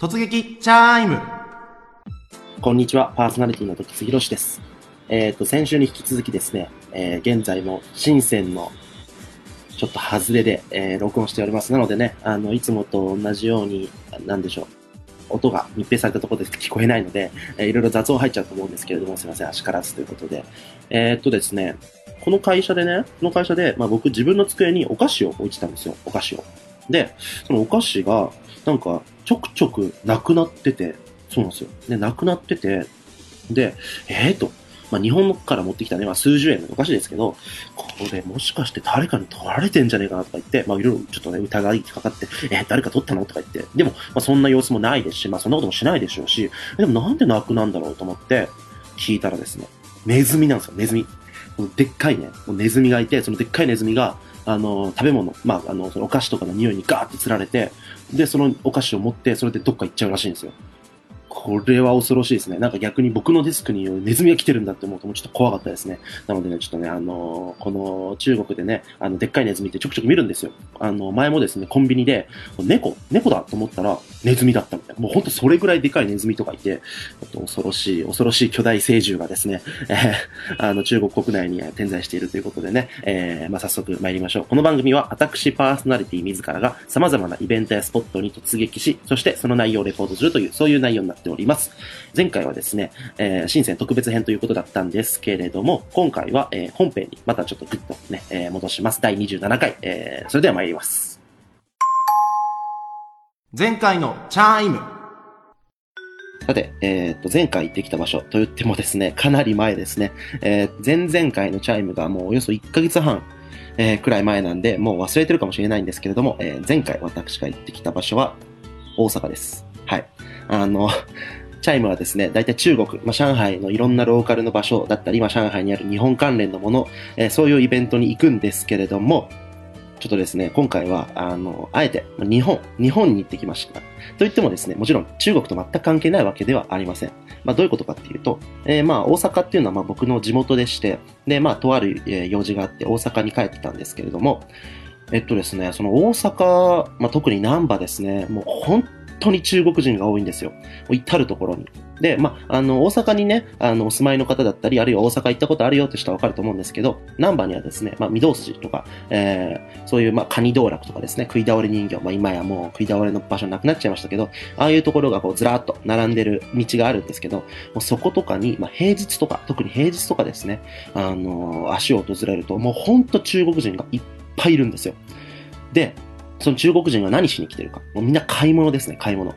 突撃チャイムこんにちは、パーソナリティの時津博です。えっ、ー、と、先週に引き続きですね、えー、現在も深センのちょっと外れで、えー、録音しております。なのでね、あの、いつもと同じように、なんでしょう、音が密閉されたところで聞こえないので、えー、いろいろ雑音入っちゃうと思うんですけれども、すいません、足からずということで。えー、っとですね、この会社でね、この会社で、まあ僕自分の机にお菓子を置いてたんですよ、お菓子を。で、そのお菓子が、なんか、ちょくちょくなくなってて、そうなんですよ。で、なくなってて、で、ええー、と、まあ、日本から持ってきたね、まあ、数十円のお菓子ですけど、これもしかして誰かに取られてんじゃねえかなとか言って、まあ、いろいろちょっとね、疑いかかって、えー、誰か取ったの？とか言って、でも、まあ、そんな様子もないですし、まあ、そんなこともしないでしょうし、でもなんでなくなんだろうと思って、聞いたらですね、ネズミなんですよ、ネズミ。でっかいね、ネズミがいて、そのでっかいネズミが、あの、食べ物、まあ、あの、そのお菓子とかの匂いにガーって釣られて、で、そのお菓子を持って、それでどっか行っちゃうらしいんですよ。これは恐ろしいですね。なんか逆に僕のディスクにネズミが来てるんだって思うともうちょっと怖かったですね。なのでね、ちょっとね、あのー、この中国でね、あの、でっかいネズミってちょくちょく見るんですよ。あの、前もですね、コンビニで、猫、猫だと思ったらネズミだったみたいな。もうほんとそれぐらいでかいネズミとかいて、恐ろしい、恐ろしい巨大成獣がですね、えー、あの、中国国内に点在しているということでね、えー、まあ、早速参りましょう。この番組は私パーソナリティ自らが様々なイベントやスポットに突撃し、そしてその内容をレポートするという、そういう内容になっております。前回はですね、えー、深セン特別編ということだったんですけれども、今回は、えー、本編にまたちょっとグッとね、えー、戻します。第27回、えー、それでは参ります。前回のチャイム。さて、えー、っと、前回行ってきた場所と言ってもですね、かなり前ですね。えー、前々回のチャイムがもうおよそ1ヶ月半、えー、くらい前なんで、もう忘れてるかもしれないんですけれども、えー、前回私が行ってきた場所は大阪です。はい。あの、チャイムはですね、大体中国、まあ、上海のいろんなローカルの場所だったり、まあ、上海にある日本関連のもの、えー、そういうイベントに行くんですけれども、ちょっとですね、今回は、あの、あえて、日本、日本に行ってきました。と言ってもですね、もちろん中国と全く関係ないわけではありません。まあ、どういうことかっていうと、えー、まあ、大阪っていうのはまあ僕の地元でして、で、まあ、とある、用事があって大阪に帰ってたんですけれども、えっとですね、その大阪、まあ、特に南波ですね、もう本当に中国人が多いんですよ。至るところに。で、まあ、あの、大阪にね、あの、お住まいの方だったり、あるいは大阪行ったことあるよって人はわかると思うんですけど、南波にはですね、まあ、御堂筋とか、えー、そういう、まあ、カニ道楽とかですね、食い倒れ人形、まあ、今やもう食い倒れの場所なくなっちゃいましたけど、ああいうところがこう、ずらーっと並んでる道があるんですけど、もうそことかに、まあ、平日とか、特に平日とかですね、あのー、足を訪れると、もうほんと中国人がいっぱいいるんですよ。で、その中国人が何しに来てるか。もうみんな買い物ですね、買い物。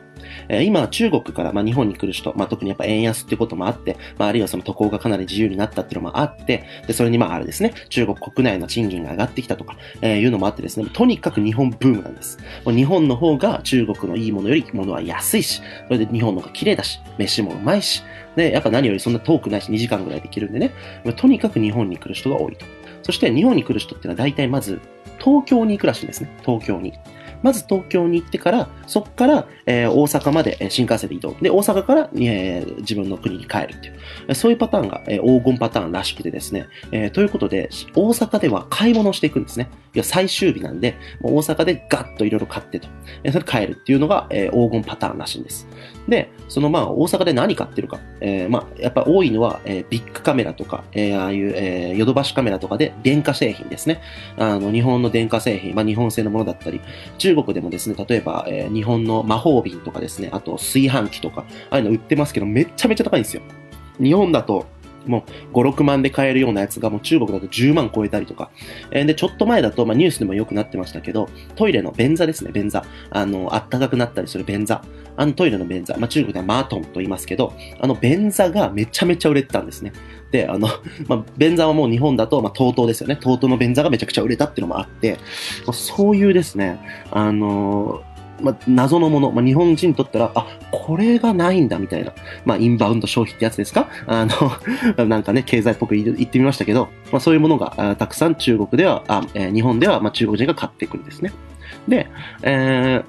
えー、今、中国から、まあ、日本に来る人、まあ、特にやっぱ円安ってこともあって、まあ、あるいはその渡航がかなり自由になったっていうのもあって、で、それにまあ、あれですね、中国国内の賃金が上がってきたとか、えー、いうのもあってですね、とにかく日本ブームなんです。日本の方が中国のいいものより物は安いし、それで日本の方が綺麗だし、飯もうまいし、で、やっぱ何よりそんな遠くないし、2時間ぐらいできるんでね、とにかく日本に来る人が多いと。そして日本に来る人っていうのは大体まず東京に行くらしいんですね。東京に。まず東京に行ってから、そこから、えー、大阪まで新幹線で移動。で、大阪から、えー、自分の国に帰るっていう。そういうパターンが、えー、黄金パターンらしくてですね。えー、ということで、大阪では買い物をしていくんですね。いや、最終日なんで、大阪でガッといろいろ買ってと。えー、それ帰るっていうのが、えー、黄金パターンらしいんです。で、そのまあ、大阪で何買ってるか。えー、まあ、やっぱ多いのは、えー、ビッグカメラとか、えー、ああいう、えー、ヨドバシカメラとかで電化製品ですね。あの、日本の電化製品、まあ、日本製のものだったり、中国でもですね、例えば、えー、日本の魔法瓶とかですね、あと炊飯器とか、ああいうの売ってますけど、めっちゃめちゃ高いんですよ。日本だと、もう5、6万で買えるようなやつがもう中国だと10万超えたりとか。えー、で、ちょっと前だと、まあニュースでも良くなってましたけど、トイレの便座ですね、便座。あの、あったかくなったりする便座。あのトイレの便座。まあ中国ではマートンと言いますけど、あの便座がめちゃめちゃ売れてたんですね。で、あの、まあ、便座はもう日本だと、まあ、TOTO ですよね。TOTO の便座がめちゃくちゃ売れたっていうのもあって、まあ、そういうですね、あのーまあ、謎のもの、まあ、日本人にとったら、あ、これがないんだみたいな、まあ、インバウンド消費ってやつですか？あの、なんかね、経済っぽく言ってみましたけど、まあ、そういうものがたくさん中国では、あえー、日本では、まあ、中国人が買ってくるんですね。で、えー、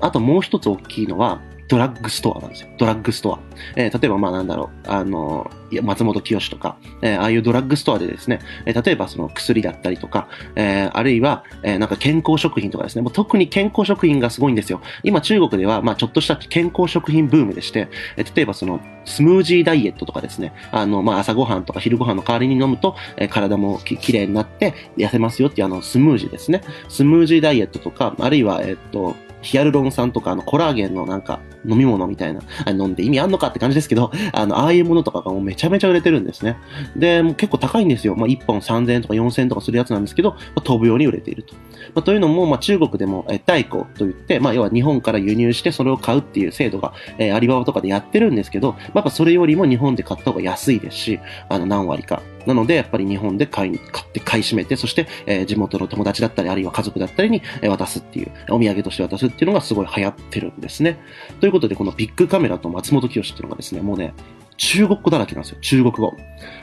あともう一つ大きいのは、ドラッグストアなんですよ。ドラッグストア。えー例えばまあなんだろう、あの、いや松本清とか、えーああいうドラッグストアでですね、え例えばその薬だったりとか、えあるいは、えなんか健康食品とかですね、もう特に健康食品がすごいんですよ。今中国では、まあちょっとした健康食品ブームでして、え例えばその、スムージーダイエットとかですね、あの、まあ朝ごはんとか昼ごはんの代わりに飲むと、え体もききれいになって痩せますよっていうあの、スムージーですね。スムージーダイエットとか、あるいは、えっと、ヒアルロン酸とか、あの、コラーゲンのなんか、飲み物みたいな、あ飲んで意味あんのかって感じですけど、あの、ああいうものとかがもうめちゃめちゃ売れてるんですね。で、もう結構高いんですよ。まあ、1本3000円とか4000円とかするやつなんですけど、まあ、飛ぶように売れていると。まあ、というのも、まあ、中国でも、えー、代行といって、まあ、要は日本から輸入してそれを買うっていう制度が、えーアリババとかでやってるんですけど、まあ、やっぱそれよりも日本で買った方が安いですし、あの、何割か。なので、やっぱり日本で買い、買って買い占めて、そして、えー地元の友達だったり、あるいは家族だったりに渡すっていう、お土産として渡すっていうのがすごい流行ってるんですね。ということで、このビッグカメラと松本清っていうのがですね、もうね、中国語だらけなんですよ。中国語。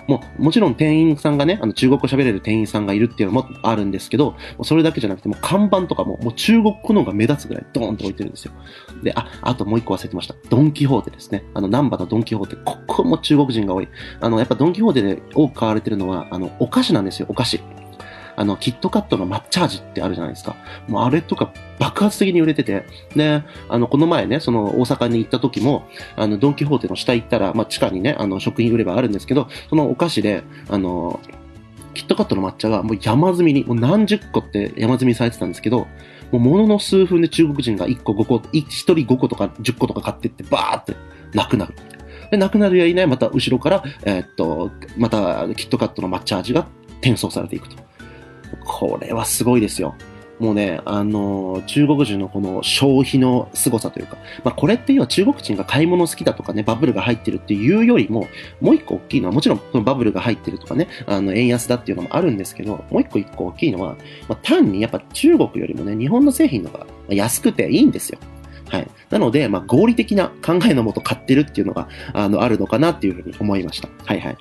もう、もちろん店員さんがね、あの中国語喋れる店員さんがいるっていうのもあるんですけど、それだけじゃなくて、もう看板とかも、もう中国語の方が目立つぐらいドーンと置いてるんですよ。で、あ、あともう一個忘れてました。ドンキホーテですね。あの、ナンバのドンキホーテ。ここも中国人が多い。あの、やっぱドンキホーテで多く買われてるのは、あの、お菓子なんですよ、お菓子。あの、キットカットの抹茶味ってあるじゃないですか。もうあれとか爆発的に売れてて、で、あの、この前ね、その大阪に行った時も、あの、ドンキホーテの下行ったら、まあ、地下にね、あの、食品売ればあるんですけど、そのお菓子で、あの、キットカットの抹茶がもう山積みに、もう何十個って山積みされてたんですけど、もうものの数分で中国人が1個5個、1人5個とか10個とか買ってってバーってなくなる。で、なくなるやいない、また後ろから、えーっと、またキットカットの抹茶味が転送されていくと。これはすごいですよ。もうね、あのー中国人のこの消費の凄さというか、まあこれって要は中国人が買い物好きだとかね、バブルが入ってるっていうよりも、もう一個大きいのは、もちろんそのバブルが入ってるとかね、あの、円安だっていうのもあるんですけど、もう一個一個大きいのは、まあ単にやっぱ中国よりもね、日本の製品の方が安くていいんですよ。はい。なので、まあ合理的な考えのもと買ってるっていうのが、あの、あるのかなっていうふうに思いました。はいはい。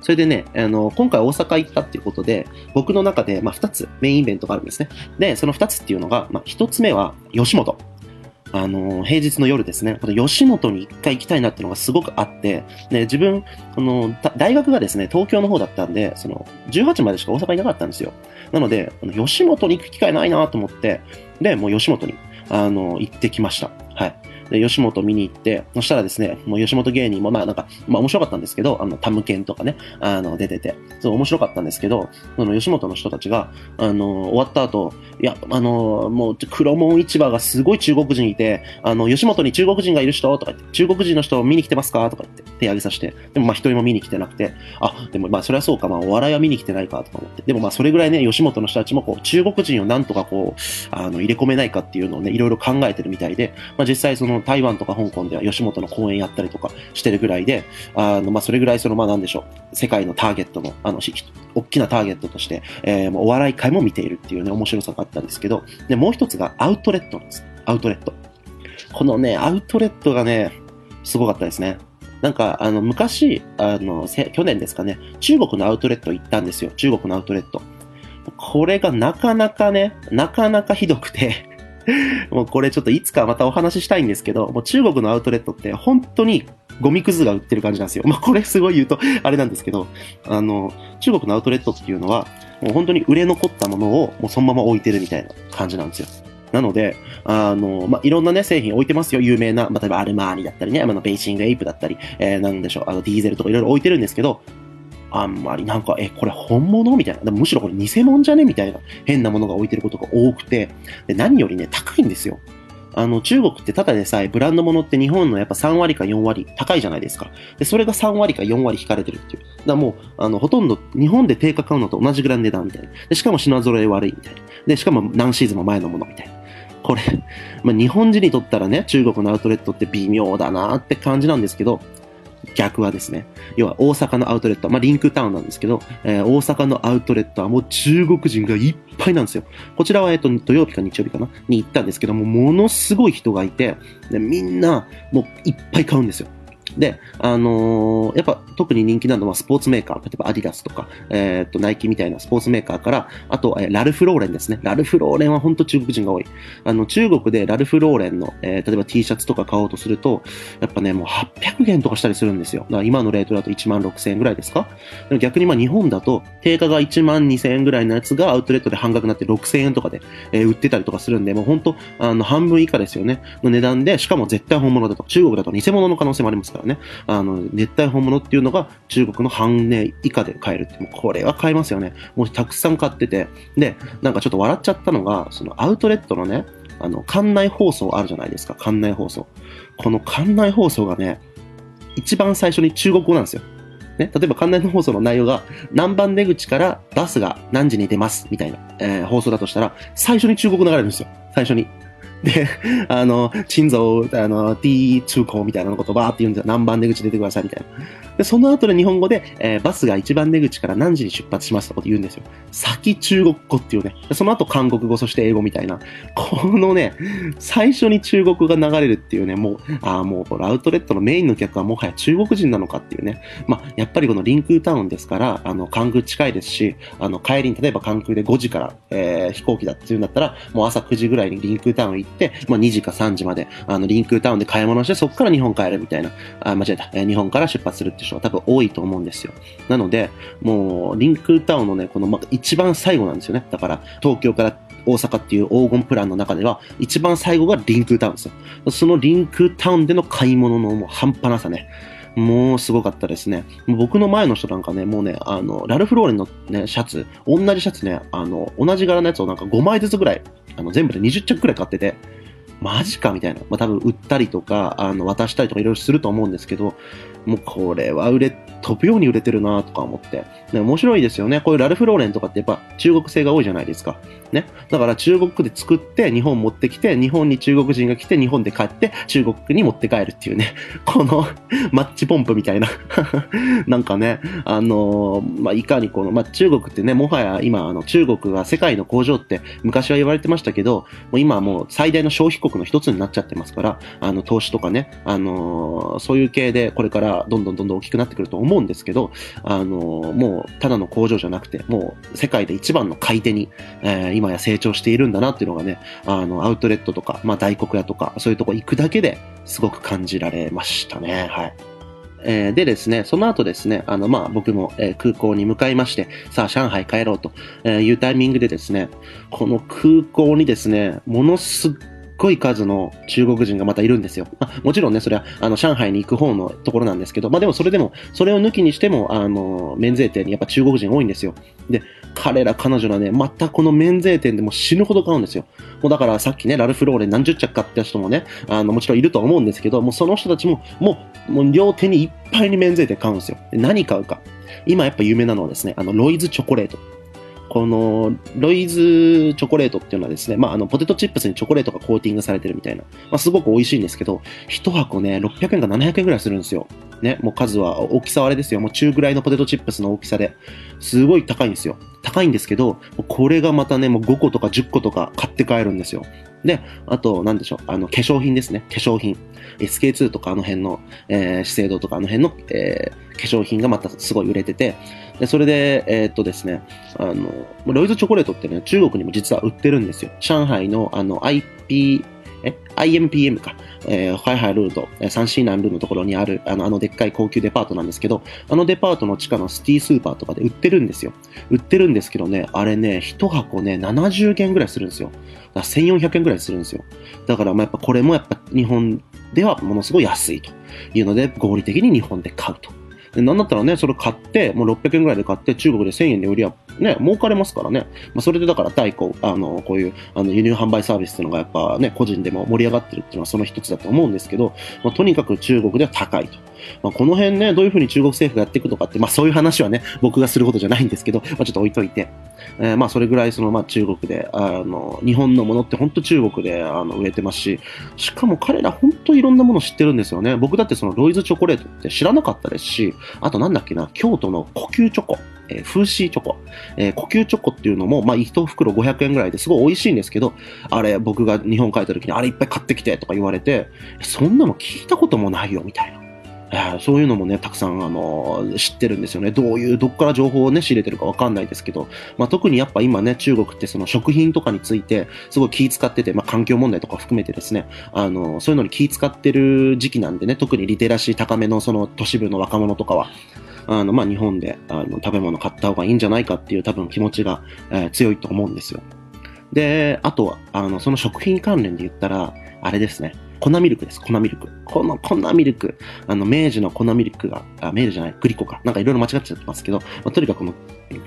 それでね、あの、今回大阪行ったっていうことで、僕の中で、まあ、二つメインイベントがあるんですね。で、その二つっていうのが、まあ、一つ目は、吉本。あの、平日の夜ですね、この吉本に一回行きたいなっていうのがすごくあって、で、自分、この、大学がですね、東京の方だったんで、その、18までしか大阪いなかったんですよ。なので、吉本に行く機会ないなと思って、で、もう吉本に、あの、行ってきました。はい。で、吉本見に行って、そしたらですね、もう吉本芸人もまあなんか、まあ面白かったんですけど、あの、タムケンとかね、あの、出てて、そう面白かったんですけど、その吉本の人たちが、あの、終わった後、いや、あの、もう、黒門市場がすごい中国人いて、あの、吉本に中国人がいる人とか言って、中国人の人を見に来てますかとか言って、手挙げさせて、でもまあ一人も見に来てなくて、あ、でもまあそれはそうか、まあお笑いは見に来てないかとか思って、でもまあそれぐらいね、吉本の人たちもこう、中国人をなんとかこう、あの、入れ込めないかっていうのをね、いろいろ考えてるみたいで、まあ実際その台湾とか香港では吉本の公演やったりとかしてるぐらいで、あの、まあそれぐらいその、まあなんでしょう、世界のターゲットの、あの、大きなターゲットとして、えーもうお笑い界も見ているっていうね、面白さがあったんですけど、で、もう一つがアウトレットなんです。アウトレット。このね、アウトレットがね、すごかったですね。なんか、あの、昔、あの、去年ですかね、中国のアウトレット行ったんですよ。中国のアウトレット。これがなかなかね、なかなかひどくて、もうこれちょっといつかまたお話ししたいんですけど、もう中国のアウトレットって本当にゴミくずが売ってる感じなんですよ。まあこれすごい言うとあれなんですけど、あの、中国のアウトレットっていうのは、もう本当に売れ残ったものをもうそのまま置いてるみたいな感じなんですよ。なので、あの、まあ、いろんなね、製品置いてますよ。有名な、まあ、例えばアルマーニだったりね、あの、ベイシングエイプだったり、えー、なんでしょう、あの、ディーゼルとかいろいろ置いてるんですけど、あんまりなんか、え、これ本物？みたいな。でもむしろこれ偽物じゃね？みたいな変なものが置いてることが多くて、で何よりね、高いんですよ。あの、中国ってただでさえブランド物って日本のやっぱ3割か4割高いじゃないですか。で、それが3割か4割引かれてるっていう。だからもう、あの、ほとんど日本で定価買うのと同じぐらいの値段みたいな。で、しかも品揃え悪いみたいな。で、しかも何シーズンも前のものみたいな。これ、まあ、日本人にとったらね、中国のアウトレットって微妙だなって感じなんですけど、逆はですね、要は大阪のアウトレット、まあ、リンクタウンなんですけど、えー大阪のアウトレットはもう中国人がいっぱいなんですよ。こちらは、えっと、土曜日か日曜日かなに行ったんですけども、ものすごい人がいて、でみんな、もういっぱい買うんですよ。で、あのーやっぱ特に人気なのはスポーツメーカー、例えばアディダスとか、えーっと、ナイキみたいなスポーツメーカーから、あと、えーラルフローレンですね。ラルフローレンは本当中国人が多い。あの、中国でラルフローレンの、えー例えば T シャツとか買おうとすると、やっぱね、もう800元とかしたりするんですよ。だから今のレートだと1万6000円ぐらいですか？でも逆にまあ日本だと、定価が1万2000円ぐらいのやつがアウトレットで半額になって6000円とかで、えー売ってたりとかするんで、もう本当、あの、半分以下ですよね。の値段で、しかも絶対本物だと。中国だと偽物の可能性もありますからね。ねあの、絶対本物っていうのが中国の半値以下で買えるって、もうこれは買えますよね。もうたくさん買ってて。で、なんかちょっと笑っちゃったのが、そのアウトレットのね、あの、館内放送あるじゃないですか。館内放送。この館内放送がね、一番最初に中国語なんですよ。ね、例えば館内の放送の内容が何番出口からバスが何時に出ますみたいな、えー放送だとしたら、最初に中国流れるんですよ。最初に。で、あの、心臓、あの、T 通行みたいなことをバーって言うんですよ。何番出口出てくださいみたいな。で、その後で日本語で、えーバスが1番出口から何時に出発しますとかって言うんですよ。先中国語っていうね。その後韓国語、そして英語みたいな。このね、最初に中国語が流れるっていうね、もう、ああ、もうこれアウトレットのメインの客はもはや中国人なのかっていうね。まあ、やっぱりこのリンクータウンですから、あの、関空近いですし、あの、帰りに例えば関空で5時から、えー飛行機だっていうんだったら、もう朝9時ぐらいにリンクータウン行って、まあ、2時か3時まで、あの、リンクタウンで買い物して、そこから日本帰るみたいな、あ、間違えた、えー日本から出発するって人が多分多いと思うんですよ。なので、もう、リンクタウンのね、この、まあ、一番最後なんですよね。だから、東京から大阪っていう黄金プランの中では、一番最後がリンクタウンですよ。そのリンクタウンでの買い物のもう半端なさね。もうすごかったですね。僕の前の人なんかね、もうね、あの、ラルフローレンのね、シャツ、同じシャツね、あの、同じ柄のやつをなんか5枚ずつぐらい、あの、全部で20着くらい買ってて、マジかみたいな。まあ、多分売ったりとか、あの、渡したりとかいろいろすると思うんですけど、もうこれは売れ、飛ぶように売れてるなとか思って。で面白いですよね。こういうラルフローレンとかってやっぱ中国製が多いじゃないですか。ね。だから中国で作って日本持ってきて、日本に中国人が来て日本で帰って中国に持って帰るっていうね。このマッチポンプみたいな。なんかね、あのーまあ、いかにこの、まあ、中国ってね、もはや今、あの、中国が世界の工場って昔は言われてましたけど、もう今はもう最大の消費国の一つになっちゃってますから、あの、投資とかね、あのーそういう系でこれからどんどんどんどん大きくなってくると思うんですけど、あのもうただの工場じゃなくて、もう世界で一番の買い手に、えー今や成長しているんだなっていうのがね、あの、アウトレットとか、まあ、大黒屋とか、そういうとこ行くだけですごく感じられましたね。はい。えーでですね、その後ですね、あの、まあ、僕も、えー空港に向かいまして、さあ、上海帰ろうとえいうタイミングでですね、この空港にですね、ものすっごい数の中国人がまたいるんですよ。まあ、もちろんね、それは、あの、上海に行く方のところなんですけど、まあでもそれでも、それを抜きにしても、あの、免税店にやっぱ中国人多いんですよ。で、彼ら、彼女らね、またこの免税店でも死ぬほど買うんですよ。もうだからさっきね、ラルフローレン何十着買った人もね、あの、もちろんいると思うんですけど、もうその人たちも、もう、もう両手にいっぱいに免税店買うんですよ。何買うか。今やっぱ有名なのはですね、あの、ロイズチョコレート。この、ロイズチョコレートっていうのはですね、まあ、あの、ポテトチップスにチョコレートがコーティングされてるみたいな、まあ、すごく美味しいんですけど、一箱ね、600円か700円ぐらいするんですよ。ね、もう数は、大きさはあれですよ。もう中ぐらいのポテトチップスの大きさで、すごい高いんですよ。高いんですけど、これがまたね、もう5個とか10個とか買って帰るんですよ。で、あと、なんでしょう、あの、化粧品ですね。化粧品。SK2 とかあの辺の、えー資生堂とかあの辺の、えー化粧品がまたすごい売れてて、で、それで、えーっとですね、あの、ロイズチョコレートってね、中国にも実は売ってるんですよ。上海の、あの、IP、え ?IMPM か。えー、ハイハイルード、えーサンシーナンルーのところにある、あの、あのでっかい高級デパートなんですけど、あのデパートの地下のシティスーパーとかで売ってるんですよ。売ってるんですけどね、あれね、一箱ね、70元ぐらいするんですよ。だから1400円ぐらいするんですよ。だから、まあやっぱこれもやっぱ日本ではものすごい安いというので、合理的に日本で買うと。でなんだったらね、それ買って、もう600円ぐらいで買って、中国で1000円で売りゃ、ね、儲かれますからね。まあ、それでだから、代行、あの、こういう、あの、輸入販売サービスっていうのがやっぱね、個人でも盛り上がってるっていうのはその一つだと思うんですけど、まあ、とにかく中国では高いと。まあ、この辺ね、どういうふうに中国政府がやっていくのかって、まあ、そういう話はね、僕がすることじゃないんですけど、まあ、ちょっと置いといて、えーまあ、それぐらい、その、まあ、中国で、あの、日本のものって本当中国で、あの、売れてますし、しかも彼ら本当いろんなもの知ってるんですよね。僕だってそのロイズチョコレートって知らなかったですし、あとなんだっけな、京都の呼吸チョコ。えー、風刺チョコ。えー呼吸チョコっていうのも、まあ、一袋500円ぐらいですごい美味しいんですけど、あれ、僕が日本帰った時にあれいっぱい買ってきてとか言われて、そんなの聞いたこともないよ、みたいな。そういうのもね、たくさん、あの、知ってるんですよね。どういう、どっから情報をね、仕入れてるかわかんないですけど、まあ、特にやっぱ今ね、中国ってその食品とかについて、すごい気使ってて、まあ、環境問題とか含めてですね、あの、そういうのに気使ってる時期なんでね、特にリテラシー高めのその都市部の若者とかは、あの、まあ、日本で、あの、食べ物買った方がいいんじゃないかっていう多分気持ちが、えー、強いと思うんですよ。で、あとは、あの、その食品関連で言ったら、あれですね。粉ミルクです、粉ミルク。この粉ミルク、あの、明治の粉ミルクが、あ、明治じゃない、グリコか。なんかいろいろ間違っちゃってますけど、まあ、とにかくこの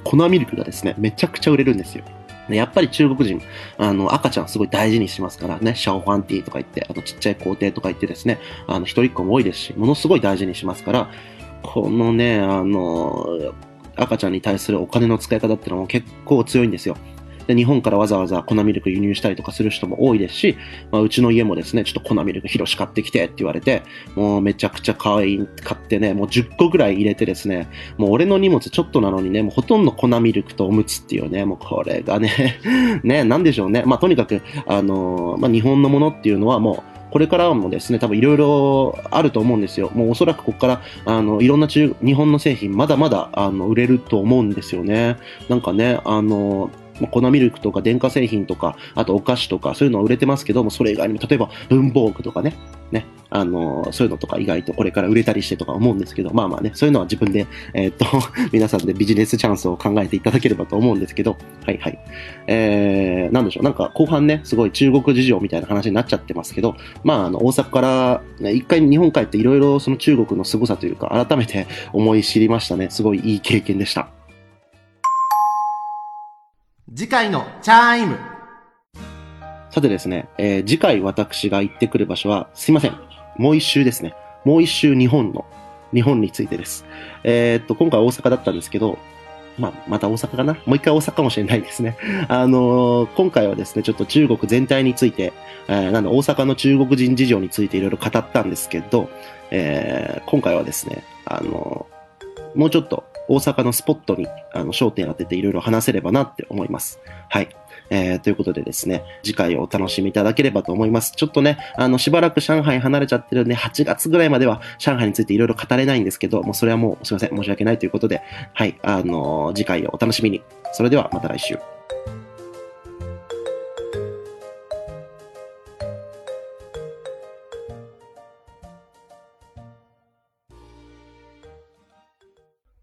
粉ミルクがですね、めちゃくちゃ売れるんですよ。やっぱり中国人、あの、赤ちゃんすごい大事にしますからね、シャオファンティーとか言って、あとちっちゃい皇帝とか言ってですね、あの、一人っ子も多いですし、ものすごい大事にしますから、このね、あの、赤ちゃんに対するお金の使い方っていうのも結構強いんですよ。で、日本からわざわざ粉ミルク輸入したりとかする人も多いですし、まあ、うちの家もですね、ちょっと粉ミルク広し買ってきてって言われて、もうめちゃくちゃ買い、買ってね、もう10個ぐらい入れてですね、もう俺の荷物ちょっとなのにね、もうほとんど粉ミルクとおむつっていうね、もうこれがね ね、なんでしょうね。まあとにかく、あのー、まあ日本のものっていうのはもう、これからもですね、多分いろいろあると思うんですよ。もうおそらくここから、あの、いろんな中、日本の製品まだまだ、あの、売れると思うんですよね。なんかね、あの、ま粉ミルクとか電化製品とか、あとお菓子とか、そういうのは売れてますけども、それ以外にも、例えば文房具とかね、ね、あの、そういうのとか意外とこれから売れたりしてとか思うんですけど、まあまあね、そういうのは自分で、えー、っと、皆さんでビジネスチャンスを考えていただければと思うんですけど、はいはい。えー、なんでしょう、なんか後半ね、すごい中国事情みたいな話になっちゃってますけど、まあ、あの、大阪から、ね、一回日本帰っていろいろその中国の凄さというか、改めて思い知りましたね。すごいいい経験でした。次回のチャイム。さてですね、えー、次回私が行ってくる場所は、すいません。もう一周ですね。もう一周日本の、日本についてです。えー、っと、今回大阪だったんですけど、まあ、また大阪かな？もう一回大阪かもしれないですね。あのー、今回はですね、ちょっと中国全体について、えー、なんだ、大阪の中国人事情についていろいろ語ったんですけど、えー、今回はですね、あの、もうちょっと大阪のスポットにあの焦点当てていろいろ話せればなって思います。はい。えー、ということでですね、次回をお楽しみいただければと思います。ちょっとね、あの、しばらく上海離れちゃってるんで、8月ぐらいまでは上海についていろいろ語れないんですけど、もうそれはもうすいません、申し訳ないということで、はい、あのー、次回をお楽しみに。それではまた来週。